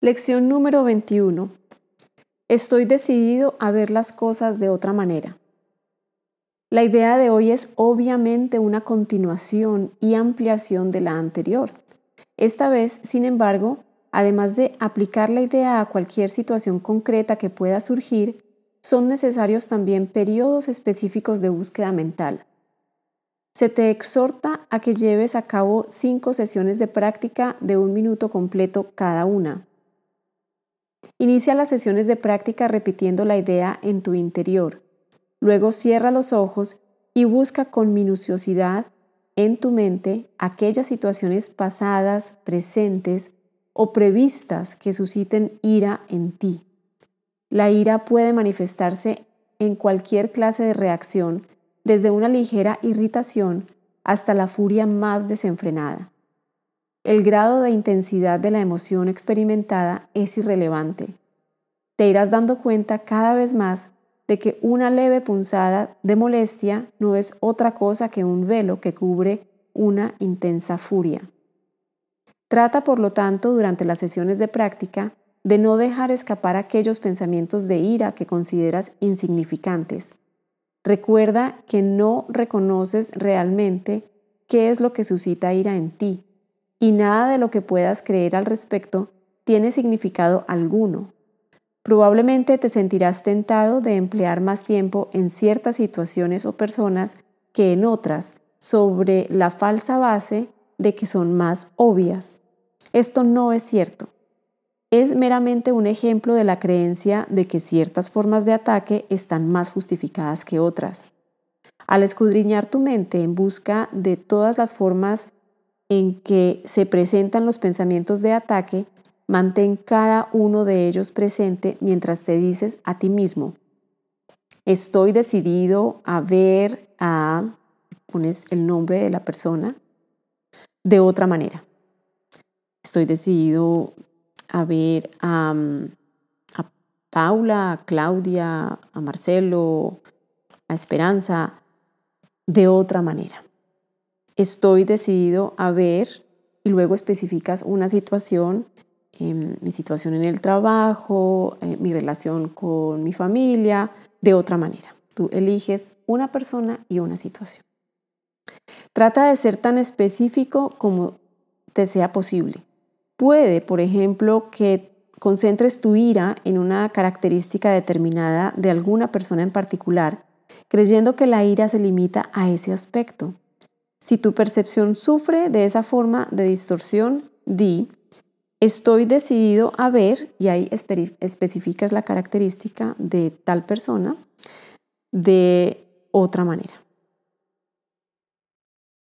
Lección número 21. Estoy decidido a ver las cosas de otra manera. La idea de hoy es obviamente una continuación y ampliación de la anterior. Esta vez, sin embargo, además de aplicar la idea a cualquier situación concreta que pueda surgir, son necesarios también periodos específicos de búsqueda mental. Se te exhorta a que lleves a cabo cinco sesiones de práctica de un minuto completo cada una. Inicia las sesiones de práctica repitiendo la idea en tu interior. Luego cierra los ojos y busca con minuciosidad en tu mente aquellas situaciones pasadas, presentes o previstas que susciten ira en ti. La ira puede manifestarse en cualquier clase de reacción, desde una ligera irritación hasta la furia más desenfrenada. El grado de intensidad de la emoción experimentada es irrelevante. Te irás dando cuenta cada vez más de que una leve punzada de molestia no es otra cosa que un velo que cubre una intensa furia. Trata, por lo tanto, durante las sesiones de práctica, de no dejar escapar aquellos pensamientos de ira que consideras insignificantes. Recuerda que no reconoces realmente qué es lo que suscita ira en ti y nada de lo que puedas creer al respecto tiene significado alguno. Probablemente te sentirás tentado de emplear más tiempo en ciertas situaciones o personas que en otras, sobre la falsa base de que son más obvias. Esto no es cierto. Es meramente un ejemplo de la creencia de que ciertas formas de ataque están más justificadas que otras. Al escudriñar tu mente en busca de todas las formas en que se presentan los pensamientos de ataque, mantén cada uno de ellos presente mientras te dices a ti mismo, estoy decidido a ver a, pones el nombre de la persona, de otra manera. Estoy decidido a ver a, a Paula, a Claudia, a Marcelo, a Esperanza, de otra manera estoy decidido a ver y luego especificas una situación, em, mi situación en el trabajo, eh, mi relación con mi familia, de otra manera. Tú eliges una persona y una situación. Trata de ser tan específico como te sea posible. Puede, por ejemplo, que concentres tu ira en una característica determinada de alguna persona en particular, creyendo que la ira se limita a ese aspecto. Si tu percepción sufre de esa forma de distorsión, di, estoy decidido a ver, y ahí especificas la característica de tal persona, de otra manera.